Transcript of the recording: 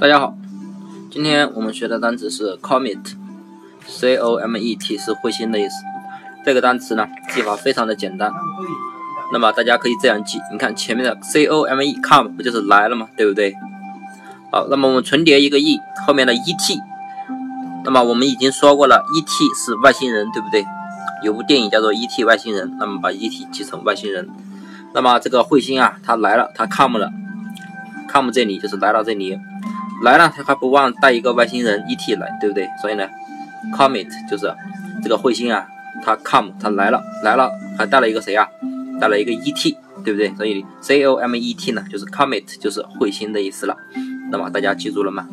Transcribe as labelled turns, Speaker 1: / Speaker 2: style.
Speaker 1: 大家好，今天我们学的单词是 comet，c o m e t 是彗星的意思。这个单词呢，记法非常的简单。那么大家可以这样记，你看前面的 c o m e come 不就是来了吗？对不对？好，那么我们重叠一个 e，后面的 e t。那么我们已经说过了，e t 是外星人，对不对？有部电影叫做 e t 外星人，那么把 e t 记成外星人。那么这个彗星啊，它来了，它 come 了，come 这里就是来到这里，来了，他还不忘带一个外星人 ET 来，对不对？所以呢，comet 就是这个彗星啊，它 come 它来了，来了还带了一个谁啊？带了一个 ET，对不对？所以 C O M E T 呢，就是 comet 就是彗星的意思了。那么大家记住了吗？